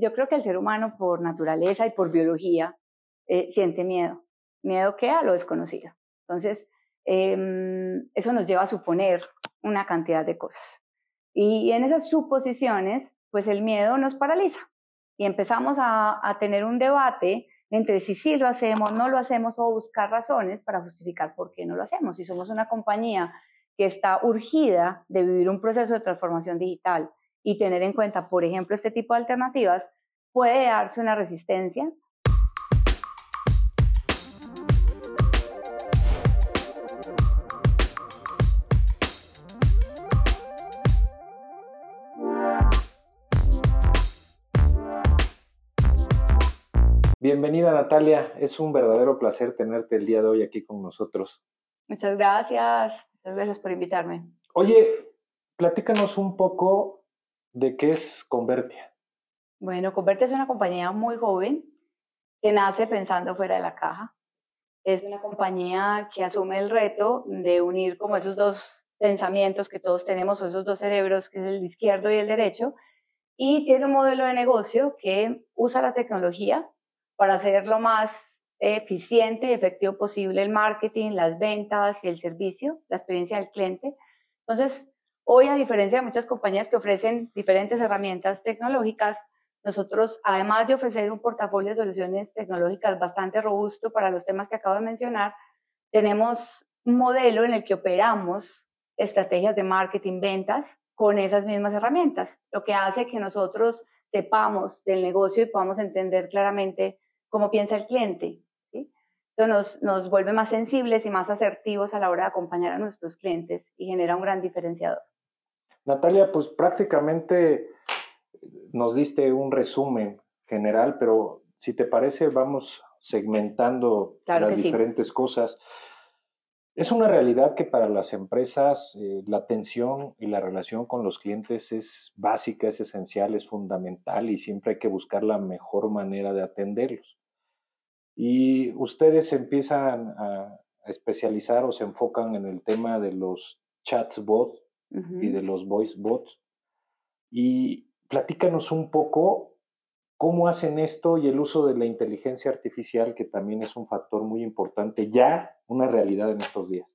yo creo que el ser humano por naturaleza y por biología eh, siente miedo. ¿Miedo qué? A lo desconocido. Entonces, em, eso nos lleva a suponer una cantidad de cosas. Y en esas suposiciones, pues el miedo nos paraliza. Y empezamos a, a tener un debate entre si sí lo hacemos, no lo hacemos o buscar razones para justificar por qué no lo hacemos. Si somos una compañía que está urgida de vivir un proceso de transformación digital y tener en cuenta, por ejemplo, este tipo de alternativas, puede darse una resistencia Bienvenida Natalia, es un verdadero placer tenerte el día de hoy aquí con nosotros. Muchas gracias, muchas gracias por invitarme. Oye, platícanos un poco de qué es Convertia. Bueno, Convertia es una compañía muy joven que nace pensando fuera de la caja. Es una compañía que asume el reto de unir como esos dos pensamientos que todos tenemos, esos dos cerebros, que es el izquierdo y el derecho, y tiene un modelo de negocio que usa la tecnología para hacer lo más eficiente y efectivo posible el marketing, las ventas y el servicio, la experiencia del cliente. Entonces, hoy, a diferencia de muchas compañías que ofrecen diferentes herramientas tecnológicas, nosotros, además de ofrecer un portafolio de soluciones tecnológicas bastante robusto para los temas que acabo de mencionar, tenemos un modelo en el que operamos estrategias de marketing, ventas con esas mismas herramientas, lo que hace que nosotros sepamos del negocio y podamos entender claramente cómo piensa el cliente. ¿sí? Eso nos, nos vuelve más sensibles y más asertivos a la hora de acompañar a nuestros clientes y genera un gran diferenciador. Natalia, pues prácticamente nos diste un resumen general, pero si te parece, vamos segmentando las diferentes cosas. Es una realidad que para las empresas eh, la atención y la relación con los clientes es básica, es esencial, es fundamental y siempre hay que buscar la mejor manera de atenderlos. Y ustedes empiezan a especializar o se enfocan en el tema de los chats y de los voice bots. Y platícanos un poco cómo hacen esto y el uso de la inteligencia artificial, que también es un factor muy importante, ya una realidad en estos días.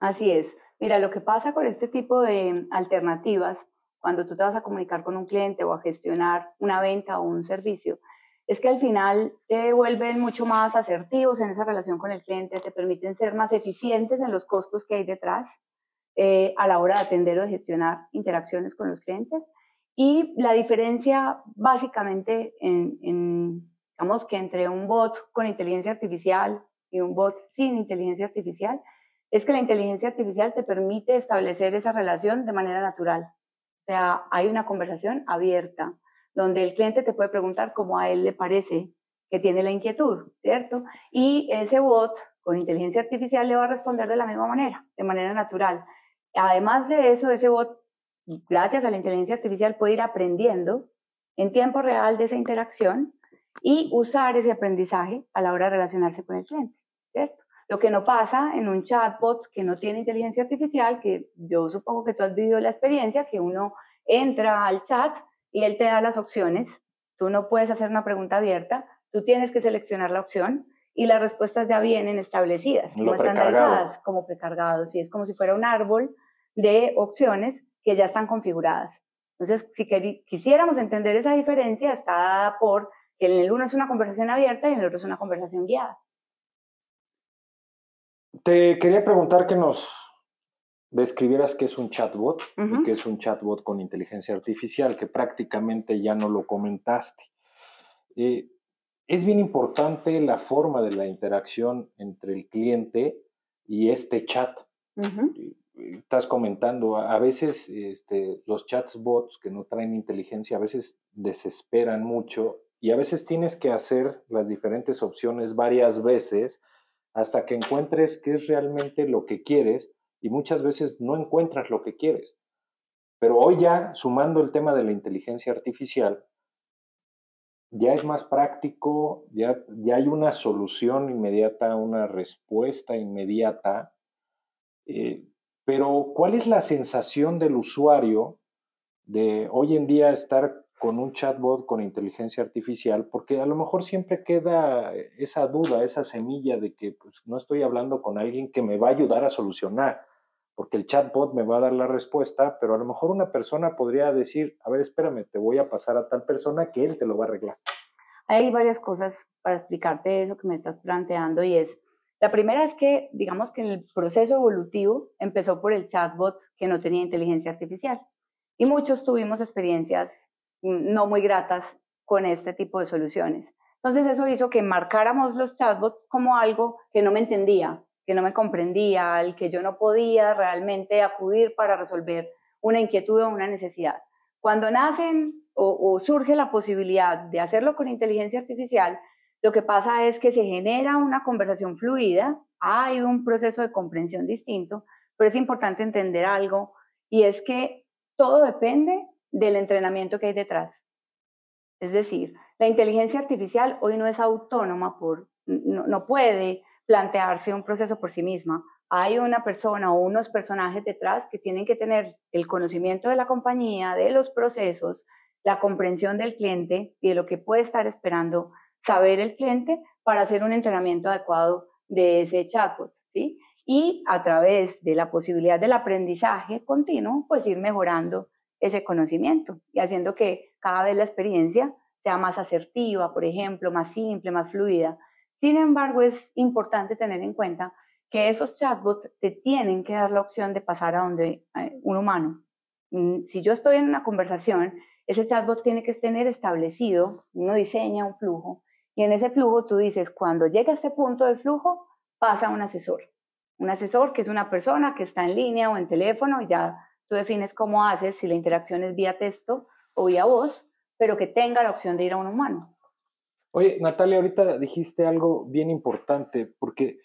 Así es. Mira, lo que pasa con este tipo de alternativas, cuando tú te vas a comunicar con un cliente o a gestionar una venta o un servicio, es que al final te vuelven mucho más asertivos en esa relación con el cliente, te permiten ser más eficientes en los costos que hay detrás eh, a la hora de atender o de gestionar interacciones con los clientes. Y la diferencia básicamente en, digamos que entre un bot con inteligencia artificial y un bot sin inteligencia artificial, es que la inteligencia artificial te permite establecer esa relación de manera natural. O sea, hay una conversación abierta, donde el cliente te puede preguntar cómo a él le parece que tiene la inquietud, ¿cierto? Y ese bot con inteligencia artificial le va a responder de la misma manera, de manera natural. Además de eso, ese bot, gracias a la inteligencia artificial, puede ir aprendiendo en tiempo real de esa interacción y usar ese aprendizaje a la hora de relacionarse con el cliente. Lo que no pasa en un chatbot que no tiene inteligencia artificial, que yo supongo que tú has vivido la experiencia, que uno entra al chat y él te da las opciones. Tú no puedes hacer una pregunta abierta, tú tienes que seleccionar la opción y las respuestas ya vienen establecidas, como estandarizadas, como precargados, y es como si fuera un árbol de opciones que ya están configuradas. Entonces, si quisiéramos entender esa diferencia, está dada por que en el uno es una conversación abierta y en el otro es una conversación guiada. Te quería preguntar que nos describieras qué es un chatbot y qué es un chatbot con inteligencia artificial, que prácticamente ya no lo comentaste. Eh, es bien importante la forma de la interacción entre el cliente y este chat. Estás comentando, a veces este, los chatbots que no traen inteligencia a veces desesperan mucho y a veces tienes que hacer las diferentes opciones varias veces hasta que encuentres qué es realmente lo que quieres y muchas veces no encuentras lo que quieres. Pero hoy ya, sumando el tema de la inteligencia artificial, ya es más práctico, ya, ya hay una solución inmediata, una respuesta inmediata. Eh, pero, ¿cuál es la sensación del usuario de hoy en día estar con un chatbot con inteligencia artificial, porque a lo mejor siempre queda esa duda, esa semilla de que pues, no estoy hablando con alguien que me va a ayudar a solucionar, porque el chatbot me va a dar la respuesta, pero a lo mejor una persona podría decir, a ver, espérame, te voy a pasar a tal persona que él te lo va a arreglar. Hay varias cosas para explicarte eso que me estás planteando y es, la primera es que, digamos que el proceso evolutivo empezó por el chatbot que no tenía inteligencia artificial y muchos tuvimos experiencias no muy gratas con este tipo de soluciones. Entonces eso hizo que marcáramos los chatbots como algo que no me entendía, que no me comprendía, al que yo no podía realmente acudir para resolver una inquietud o una necesidad. Cuando nacen o, surge la posibilidad de hacerlo con inteligencia artificial, lo que pasa es que se genera una conversación fluida, hay un proceso de comprensión distinto, pero es importante entender algo y es que todo depende del entrenamiento que hay detrás. Es decir, la inteligencia artificial hoy no es autónoma, por, no, puede plantearse un proceso por sí misma. Hay una persona o unos personajes detrás que tienen que tener el conocimiento de la compañía, de los procesos, la comprensión del cliente y de lo que puede estar esperando saber el cliente para hacer un entrenamiento adecuado de ese chatbot, ¿sí? Y a través de la posibilidad del aprendizaje continuo, pues ir mejorando ese conocimiento y haciendo que cada vez la experiencia sea más asertiva, por ejemplo, más simple, más fluida. Sin embargo, es importante tener en cuenta que esos chatbots te tienen que dar la opción de pasar a donde un humano. Mm, si yo estoy en una conversación, ese chatbot tiene que tener establecido, uno diseña un flujo y en ese flujo tú dices, cuando llega a este punto del flujo, pasa un asesor. Un asesor que es una persona que está en línea o en teléfono y ya Tú defines cómo haces, si la interacción es vía texto o vía voz, pero que tenga la opción de ir a un humano. Oye, Natalia, ahorita dijiste algo bien importante, porque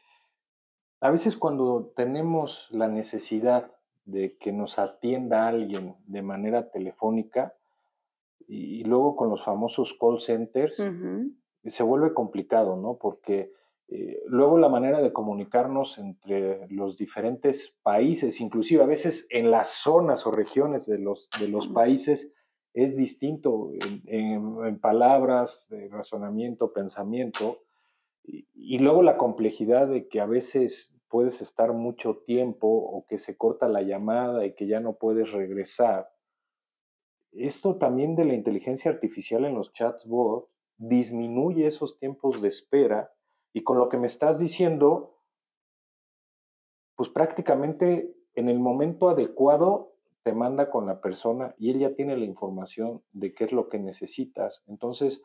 a veces cuando tenemos la necesidad de que nos atienda alguien de manera telefónica, y, luego con los famosos call centers, se vuelve complicado, ¿no? Porque eh, luego la manera de comunicarnos entre los diferentes países, inclusive a veces en las zonas o regiones de los, de los países, es distinto en, palabras, razonamiento, pensamiento, y, luego la complejidad de que a veces puedes estar mucho tiempo o que se corta la llamada y que ya no puedes regresar. Esto también de la inteligencia artificial en los chatbots disminuye esos tiempos de espera y con lo que me estás diciendo, pues prácticamente en el momento adecuado te manda con la persona y él ya tiene la información de qué es lo que necesitas. Entonces,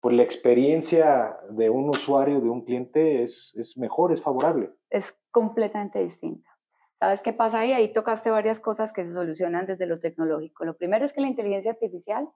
pues la experiencia de un usuario, de un cliente es, es mejor, es favorable. Es completamente distinta. ¿Sabes qué pasa ahí? Ahí tocaste varias cosas que se solucionan desde lo tecnológico. Lo primero es que la inteligencia artificial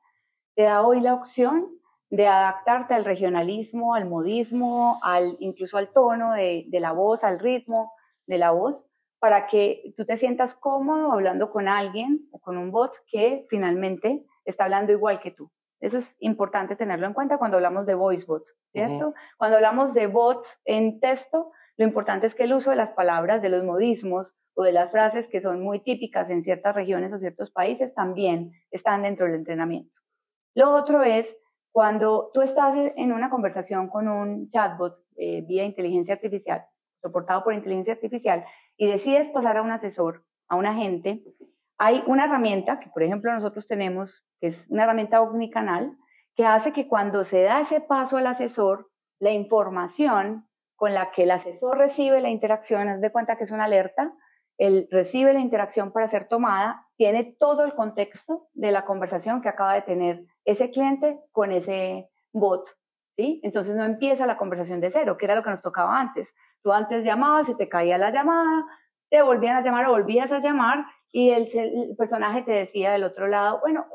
te da hoy la opción de adaptarte al regionalismo, al modismo, al, incluso al tono de, la voz, al ritmo de la voz, para que tú te sientas cómodo hablando con alguien o con un bot que finalmente está hablando igual que tú. Eso es importante tenerlo en cuenta cuando hablamos de voice bot, ¿cierto? Cuando hablamos de bots en texto, lo importante es que el uso de las palabras, de los modismos o de las frases que son muy típicas en ciertas regiones o ciertos países también están dentro del entrenamiento. Lo otro es cuando tú estás en una conversación con un chatbot eh, vía inteligencia artificial, soportado por inteligencia artificial, y decides pasar a un asesor, a un agente, hay una herramienta que, por ejemplo, nosotros tenemos, que es una herramienta omnicanal, que hace que cuando se da ese paso al asesor, la información con la que el asesor recibe la interacción, es de cuenta que es una alerta, él recibe la interacción para ser tomada, tiene todo el contexto de la conversación que acaba de tener ese cliente con ese bot, ¿sí? Entonces no empieza la conversación de cero, que era lo que nos tocaba antes. Tú antes llamabas, se te caía la llamada, te volvían a llamar o volvías a llamar y el, personaje te decía del otro lado, bueno,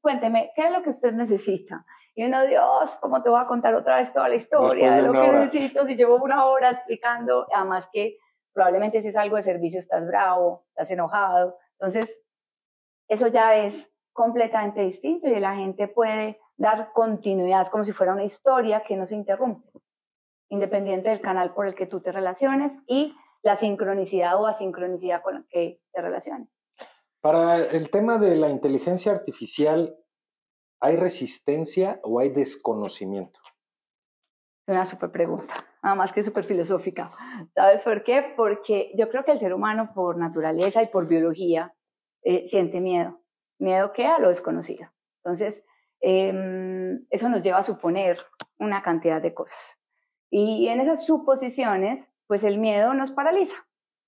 cuénteme, ¿qué es lo que usted necesita? Y uno, Dios, ¿cómo te voy a contar otra vez toda la historia de, lo que necesito si llevo una hora explicando? Además que probablemente si es algo de servicio estás bravo, estás enojado. Entonces, eso ya es completamente distinto y la gente puede dar continuidad como si fuera una historia que no se interrumpe, independiente del canal por el que tú te relaciones y la sincronicidad o asincronicidad con la que te relaciones. Para el tema de la inteligencia artificial, ¿hay resistencia o hay desconocimiento? Es una súper pregunta, nada más que súper filosófica. ¿Sabes por qué? Porque yo creo que el ser humano por naturaleza y por biología eh, siente miedo. ¿Miedo qué? A lo desconocido. Entonces, em, eso nos lleva a suponer una cantidad de cosas. Y en esas suposiciones, pues el miedo nos paraliza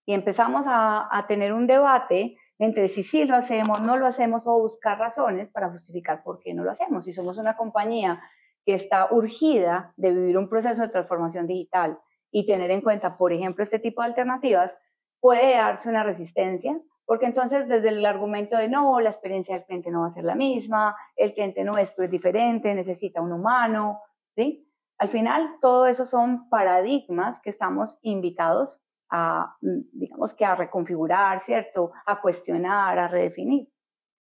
y empezamos a, tener un debate entre si sí lo hacemos, no lo hacemos o buscar razones para justificar por qué no lo hacemos. Si somos una compañía que está urgida de vivir un proceso de transformación digital y tener en cuenta, por ejemplo, este tipo de alternativas, puede darse una resistencia, porque entonces desde el argumento de no, la experiencia del cliente no va a ser la misma, el cliente nuestro es diferente, necesita un humano, ¿sí? Al final, todo eso son paradigmas que estamos invitados a, mm, digamos que a reconfigurar, ¿cierto? A cuestionar, a redefinir.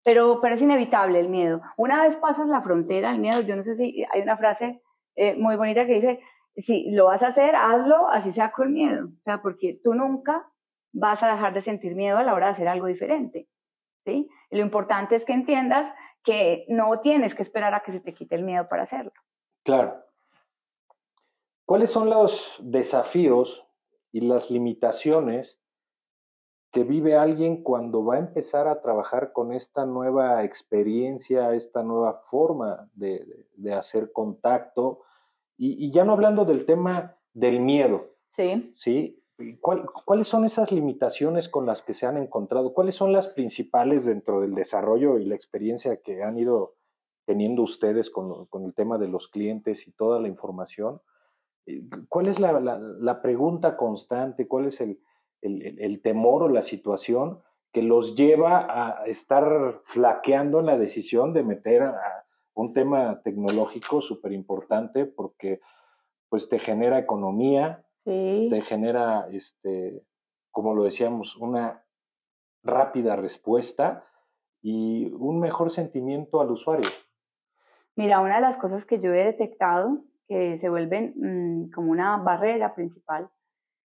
Pero, pero es inevitable el miedo. Una vez pasas la frontera, el miedo, yo no sé si hay una frase eh, muy bonita que dice, si lo vas a hacer, hazlo, así sea con miedo. O sea, porque tú nunca vas a dejar de sentir miedo a la hora de hacer algo diferente. ¿sí? lo importante es que entiendas que no tienes que esperar a que se te quite el miedo para hacerlo. Claro. ¿Cuáles son los desafíos y las limitaciones que vive alguien cuando va a empezar a trabajar con esta nueva experiencia, esta nueva forma de, hacer contacto, y, ya no hablando del tema del miedo. Sí. ¿sí? ¿Cuáles son esas limitaciones con las que se han encontrado? ¿Cuáles son las principales dentro del desarrollo y la experiencia que han ido teniendo ustedes con, con el tema de los clientes y toda la información? Eh, ¿Cuál es la, pregunta constante? ¿Cuál es el, temor o la situación que los lleva a estar flaqueando en la decisión de meter a un tema tecnológico súper importante porque pues te genera economía, te genera, este, como lo decíamos, una rápida respuesta y un mejor sentimiento al usuario. Mira, una de las cosas que yo he detectado que se vuelven mm, como una barrera principal,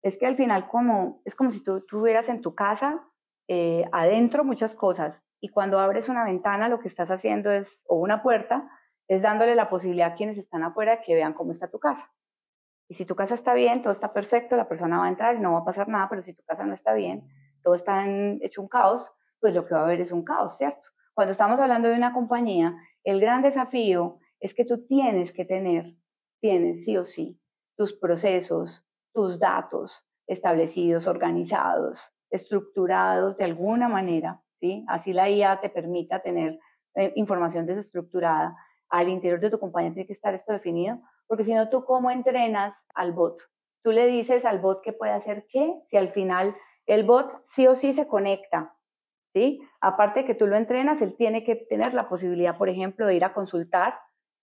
es que al final como, es como si tú tuvieras en tu casa eh, adentro muchas cosas y cuando abres una ventana lo que estás haciendo es, o una puerta, es dándole la posibilidad a quienes están afuera que vean cómo está tu casa. Y si tu casa está bien, todo está perfecto, la persona va a entrar y no va a pasar nada, pero si tu casa no está bien, todo está hecho un caos, pues lo que va a haber es un caos, ¿cierto? Cuando estamos hablando de una compañía, el gran desafío es que tú tienes que tener tienes sí o sí tus procesos, tus datos establecidos, organizados, estructurados de alguna manera, ¿sí? Así la IA te permita tener eh, información desestructurada. Al interior de tu compañía tiene que estar esto definido, porque si no, ¿tú cómo entrenas al bot? Tú le dices al bot que puede hacer qué, si al final el bot sí o sí se conecta, ¿sí? Aparte de que tú lo entrenas, él tiene que tener la posibilidad, por ejemplo, de ir a consultar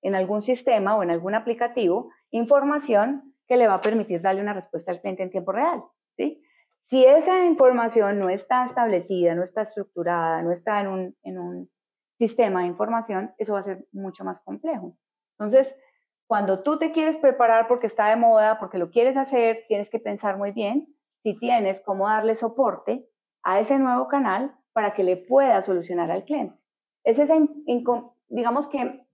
en algún sistema o en algún aplicativo información que le va a permitir darle una respuesta al cliente en tiempo real. ¿sí? Si esa información no está establecida, no está estructurada, no está en un, en un sistema de información, eso va a ser mucho más complejo. Entonces, cuando tú te quieres preparar porque está de moda, porque lo quieres hacer, tienes que pensar muy bien si tienes cómo darle soporte a ese nuevo canal para que le pueda solucionar al cliente. Es esa, digamos que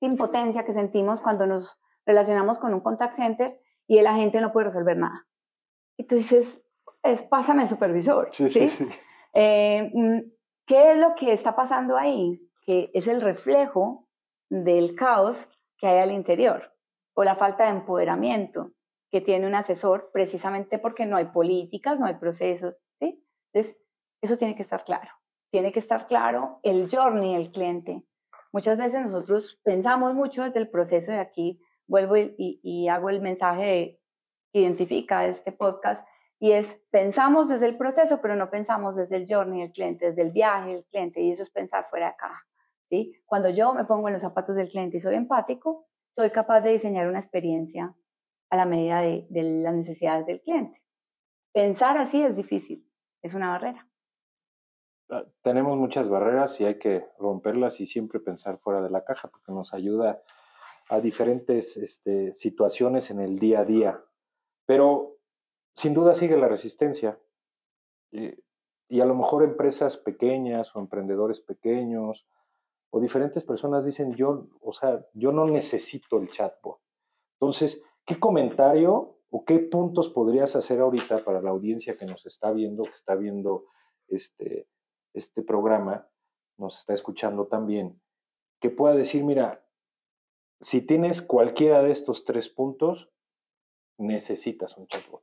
impotencia que sentimos cuando nos relacionamos con un contact center y el agente no puede resolver nada. Y tú dices, es, pásame el supervisor. Sí, sí, sí. Eh, mm, ¿Qué es lo que está pasando ahí? Que es el reflejo del caos que hay al interior o la falta de empoderamiento que tiene un asesor precisamente porque no hay políticas, no hay procesos. ¿sí? Entonces, eso tiene que estar claro. Tiene que estar claro el journey del cliente, Muchas veces nosotros pensamos mucho desde el proceso de aquí, vuelvo y, hago el mensaje que identifica este podcast, y es pensamos desde el proceso, pero no pensamos desde el journey del cliente, desde el viaje del cliente, y eso es pensar fuera de acá. ¿sí? Cuando yo me pongo en los zapatos del cliente y soy empático, soy capaz de diseñar una experiencia a la medida de las necesidades del cliente. Pensar así es difícil, es una barrera. Ah, tenemos muchas barreras y hay que romperlas y siempre pensar fuera de la caja porque nos ayuda a diferentes este, situaciones en el día a día. Pero sin duda sigue la resistencia. Eh, y a lo mejor empresas pequeñas o emprendedores pequeños o diferentes personas dicen, yo, o sea, yo no necesito el chatbot. Entonces, ¿qué comentario o qué puntos podrías hacer ahorita para la audiencia que nos está viendo, que está viendo este, este programa, nos está escuchando también, que pueda decir, mira, si tienes cualquiera de estos tres puntos, necesitas un chatbot.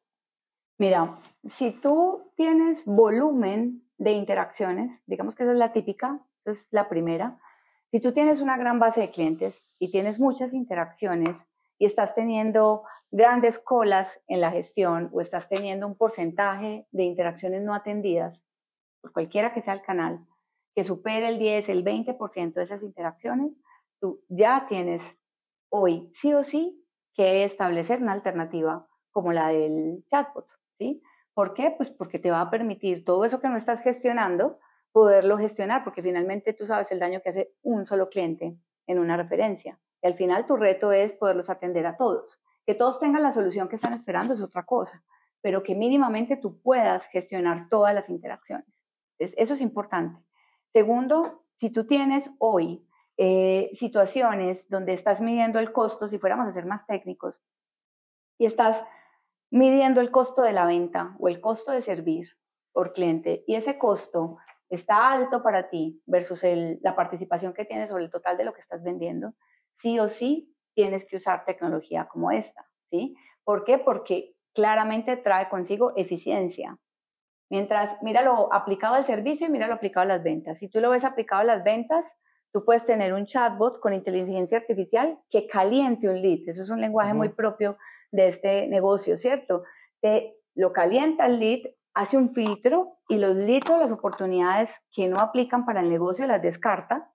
Mira, si tú tienes volumen de interacciones, digamos que esa es la típica, es la primera, si tú tienes una gran base de clientes y tienes muchas interacciones y estás teniendo grandes colas en la gestión o estás teniendo un porcentaje de interacciones no atendidas, por cualquiera que sea el canal, que supere el 10, el 20% de esas interacciones, tú ya tienes hoy sí o sí que establecer una alternativa como la del chatbot, ¿sí? ¿Por qué? Pues porque te va a permitir todo eso que no estás gestionando, poderlo gestionar, porque finalmente tú sabes el daño que hace un solo cliente en una referencia. Y al final tu reto es poderlos atender a todos. Que todos tengan la solución que están esperando es otra cosa, pero que mínimamente tú puedas gestionar todas las interacciones. Eso es importante. Segundo, si tú tienes hoy eh, situaciones donde estás midiendo el costo, si fuéramos a ser más técnicos, y estás midiendo el costo de la venta o el costo de servir por cliente, y ese costo está alto para ti versus la participación que tienes sobre el total de lo que estás vendiendo, sí o sí tienes que usar tecnología como esta, ¿sí? ¿Por qué? Porque claramente trae consigo eficiencia. Mientras, mira lo aplicado al servicio y mira lo aplicado a las ventas. Si tú lo ves aplicado a las ventas, tú puedes tener un chatbot con inteligencia artificial que caliente un lead. Eso es un lenguaje muy propio de este negocio, ¿cierto? Te lo calienta el lead, hace un filtro y los leads las oportunidades que no aplican para el negocio las descarta,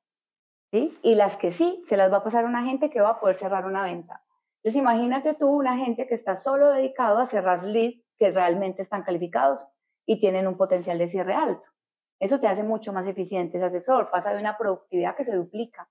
¿sí? Y las que sí, se las va a pasar a una gente que va a poder cerrar una venta. Entonces imagínate tú una gente que está solo dedicado a cerrar leads que realmente están calificados y tienen un potencial de cierre alto. Eso te hace mucho más eficiente ese asesor, pasa de una productividad que se duplica,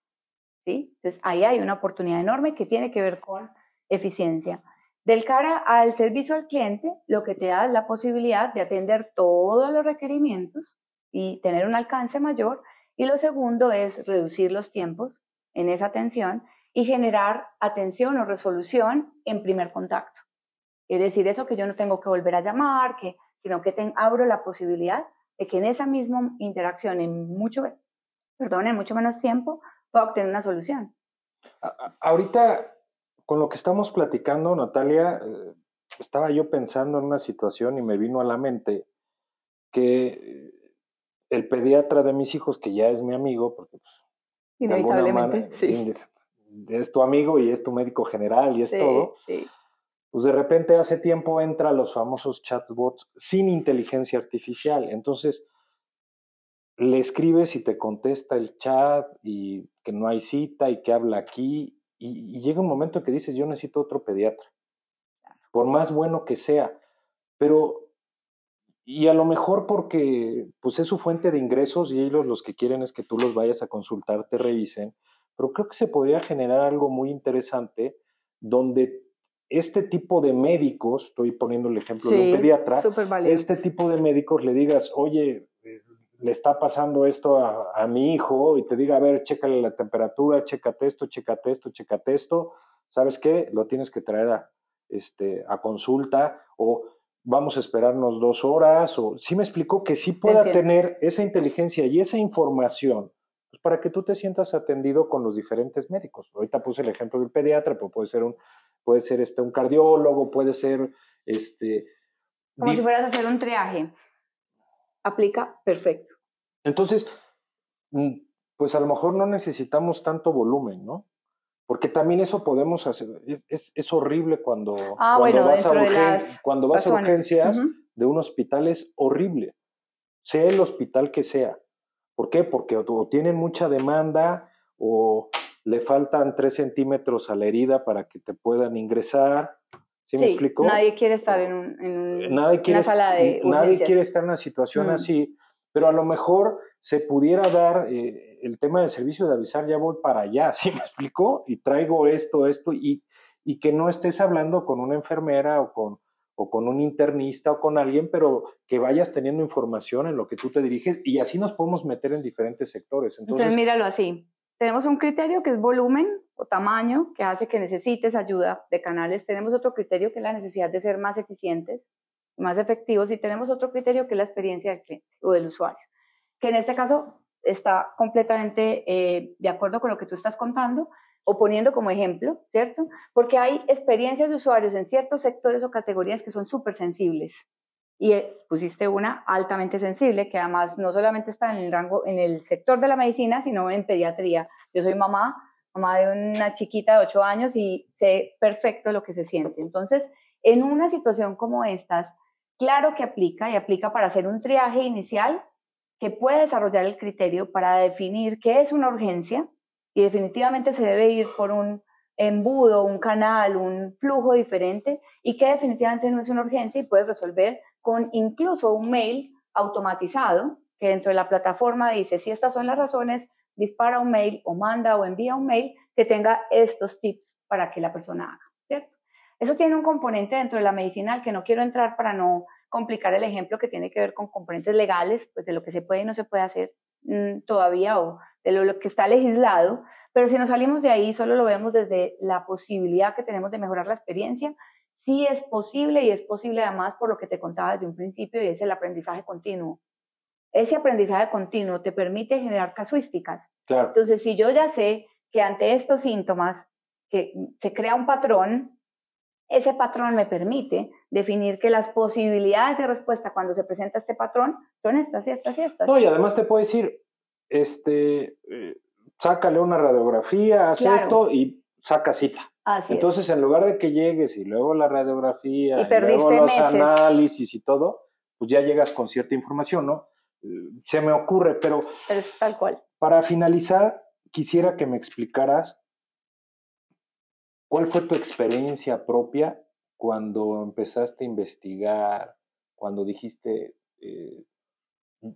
¿sí? Entonces ahí hay una oportunidad enorme que tiene que ver con eficiencia. Del cara al servicio al cliente, lo que te da es la posibilidad de atender todos los requerimientos y tener un alcance mayor. Y lo segundo es reducir los tiempos en esa atención y generar atención o resolución en primer contacto. Es decir, eso que yo no tengo que volver a llamar, que, sino que te, abro la posibilidad de que en esa misma interacción, en mucho, perdón, en mucho menos tiempo, pueda obtener una solución. Ahorita con lo que estamos platicando, Natalia, eh, estaba yo pensando en una situación y me vino a la mente que el pediatra de mis hijos, que ya es mi amigo, porque pues, de alguna manera es tu amigo y es tu médico general y es todo, pues de repente hace tiempo entra los famosos chatbots sin inteligencia artificial. Entonces, le escribes y te contesta el chat y que no hay cita y que habla aquí y, llega un momento que dices, yo necesito otro pediatra, por más bueno que sea, pero, y a lo mejor porque pues es su fuente de ingresos y ellos los que quieren es que tú los vayas a consultar, te revisen, pero creo que se podría generar algo muy interesante donde este tipo de médicos, estoy poniendo el ejemplo de un pediatra, este tipo de médicos le digas, oye, le está pasando esto a, mi hijo y te diga, a ver, chécale la temperatura, chécate esto, chécate esto, chécate esto, ¿sabes qué? Lo tienes que traer a, este, a consulta o vamos a esperarnos dos horas o sí me explicó que sí pueda tener esa inteligencia y esa información pues, para que tú te sientas atendido con los diferentes médicos. Ahorita puse el ejemplo del pediatra, pero puede ser un, puede ser este, un cardiólogo, puede ser este... Como si fueras a hacer un triaje aplica perfecto. Entonces, mm, pues a lo mejor no necesitamos tanto volumen, ¿no? Porque también eso podemos hacer. Es, horrible cuando, ah, cuando, vas, a cuando vas a urgencias de un hospital, es horrible. Sea el hospital que sea. ¿Por qué? Porque o tienen mucha demanda o le faltan tres centímetros a la herida para que te puedan ingresar ¿Sí, me explico? Nadie quiere estar en, un, una sala de Nadie quiere estar en una situación mm. así, pero a lo mejor se pudiera dar eh, el tema del servicio de avisar, ya voy para allá, ¿sí me explico? Y traigo esto, esto, y, y que no estés hablando con una enfermera o con, o con un internista o con alguien, pero que vayas teniendo información en lo que tú te diriges y así nos podemos meter en diferentes sectores. Entonces, Entonces míralo así. Tenemos un criterio que es volumen o tamaño, que hace que necesites ayuda de canales. Tenemos otro criterio que es la necesidad de ser más eficientes, más efectivos. Y tenemos otro criterio que es la experiencia del cliente o del usuario, que en este caso está completamente eh, de acuerdo con lo que tú estás contando o poniendo como ejemplo, ¿cierto? Porque hay experiencias de usuarios en ciertos sectores o categorías que son súper sensibles y eh, pusiste una altamente sensible, que además no solamente está en el rango, en el sector de la medicina, sino en pediatría. Yo soy mamá, mamá de una chiquita de 8 años y sé perfecto lo que se siente. Entonces, en una situación como estas, claro que aplica y aplica para hacer un triaje inicial que puede desarrollar el criterio para definir qué es una urgencia y definitivamente se debe ir por un embudo, un canal, un flujo diferente y que definitivamente no es una urgencia y puedes resolver con incluso un mail automatizado que dentro de la plataforma dice si estas son las razones, dispara un mail o manda o envía un mail que tenga estos tips para que la persona haga, ¿cierto? Eso tiene un componente dentro de la medicinal que no quiero entrar para no complicar el ejemplo que tiene que ver con componentes legales, pues de lo que se puede y no se puede hacer mm, todavía o de lo, que está legislado, pero si nos salimos de ahí, solo lo vemos desde la posibilidad que tenemos de mejorar la experiencia sí es posible y es posible además por lo que te contaba desde un principio y es el aprendizaje continuo. Ese aprendizaje continuo te permite generar casuísticas. Entonces, si yo ya sé que ante estos síntomas que se crea un patrón, ese patrón me permite definir que las posibilidades de respuesta cuando se presenta este patrón son estas y estas y estas. No, y además te puedo decir, este, eh, sácale una radiografía, haz esto y saca cita. Entonces, en lugar de que llegues y luego la radiografía, y, luego los análisis y todo, pues ya llegas con cierta información, ¿no? Se me ocurre, pero... Es tal cual. Para finalizar, quisiera que me explicaras cuál fue tu experiencia propia cuando empezaste a investigar, cuando dijiste, eh,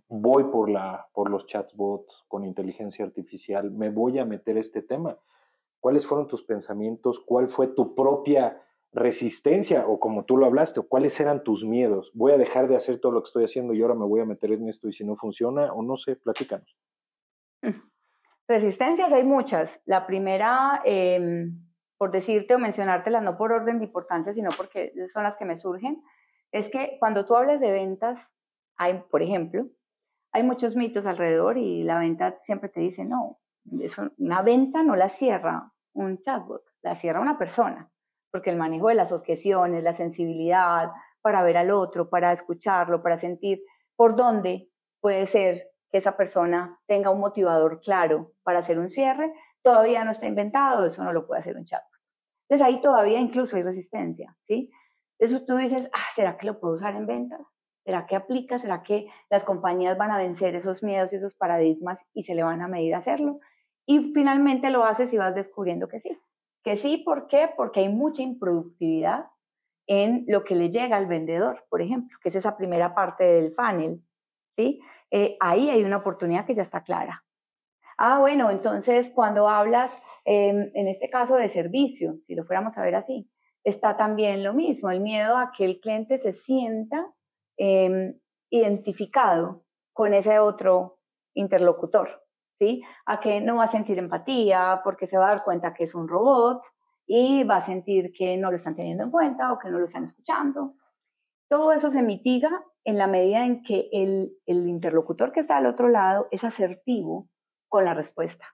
voy por, la, por los chatbots con inteligencia artificial, me voy a meter este tema. ¿Cuáles fueron tus pensamientos? ¿Cuál fue tu propia resistencia? O como tú lo hablaste, ¿cuáles eran tus miedos? Voy a dejar de hacer todo lo que estoy haciendo y ahora me voy a meter en esto y si no funciona o no sé, platícanos. Resistencias hay muchas. La primera, em, por decirte o mencionártelas, no por orden de importancia, sino porque son las que me surgen, es que cuando tú hablas de ventas, hay, por ejemplo, hay muchos mitos alrededor y la venta siempre te dice, no, una venta no la cierra un chatbot, la cierra una persona, porque el manejo de las objeciones, la sensibilidad para ver al otro, para escucharlo, para sentir por dónde puede ser que esa persona tenga un motivador claro para hacer un cierre, todavía no está inventado, eso no lo puede hacer un chatbot. Entonces ahí todavía incluso hay resistencia, ¿sí? Eso tú dices, ah, ¿será que lo puedo usar en ventas? ¿Será que aplica? ¿Será que las compañías van a vencer esos miedos y esos paradigmas y se le van a medir a hacerlo? Y finalmente lo haces y vas descubriendo que sí. Que sí, ¿por qué? Porque hay mucha improductividad en lo que le llega al vendedor, por ejemplo, que es esa primera parte del funnel. ¿sí? Eh, ahí hay una oportunidad que ya está clara. Ah, bueno, entonces cuando hablas, em, en este caso de servicio, si lo fuéramos a ver así, está también lo mismo, el miedo a que el cliente se sienta em, identificado con ese otro interlocutor. A que no va a sentir empatía porque se va a dar cuenta que es un robot y va a sentir que no lo están teniendo en cuenta o que no lo están escuchando. Todo eso se mitiga en la medida en que el, interlocutor que está al otro lado es asertivo con la respuesta.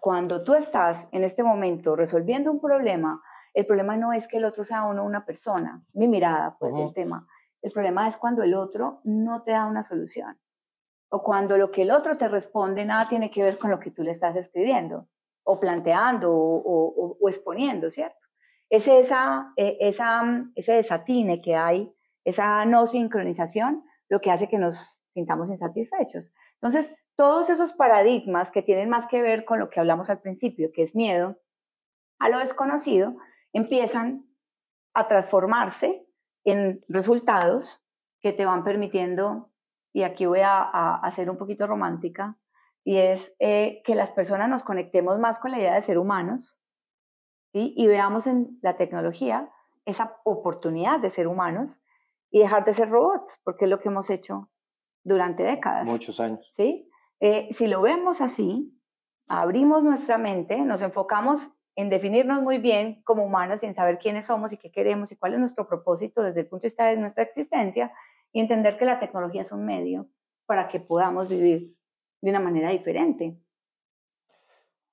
cuando tú estás en este momento resolviendo un problema, el problema no es que el otro sea uno una persona, mi mirada pues el tema. El problema es cuando el otro no te da una solución o cuando lo que el otro te responde nada tiene que ver con lo que tú le estás escribiendo o planteando o, exponiendo, ¿cierto? Es esa, e, esa, ese desatine que hay, esa no sincronización, lo que hace que nos sintamos insatisfechos. Entonces, todos esos paradigmas que tienen más que ver con lo que hablamos al principio, que es miedo a lo desconocido, empiezan a transformarse en resultados que te van permitiendo y aquí voy a, a, ser un poquito romántica, y es eh, que las personas nos conectemos más con la idea de ser humanos y veamos en la tecnología esa oportunidad de ser humanos y dejar de ser robots, porque es lo que hemos hecho durante décadas. Muchos años. ¿sí? Eh, si lo vemos así, abrimos nuestra mente, nos enfocamos en definirnos muy bien como humanos y en saber quiénes somos y qué queremos y cuál es nuestro propósito desde el punto de vista de nuestra existencia y entender que la tecnología es un medio para que podamos vivir de una manera diferente.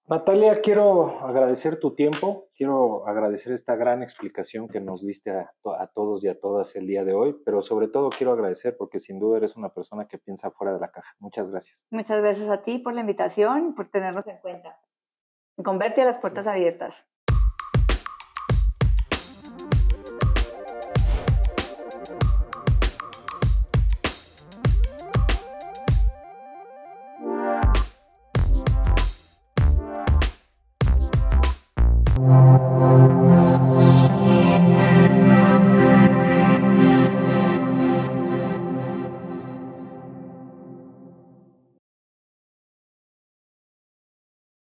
Natalia, quiero agradecer tu tiempo, quiero agradecer esta gran explicación que nos diste a, todos y a todas el día de hoy, pero sobre todo quiero agradecer porque sin duda eres una persona que piensa fuera de la caja. Muchas gracias. Muchas gracias a ti por la invitación, por tenernos en cuenta. Converte a las puertas abiertas.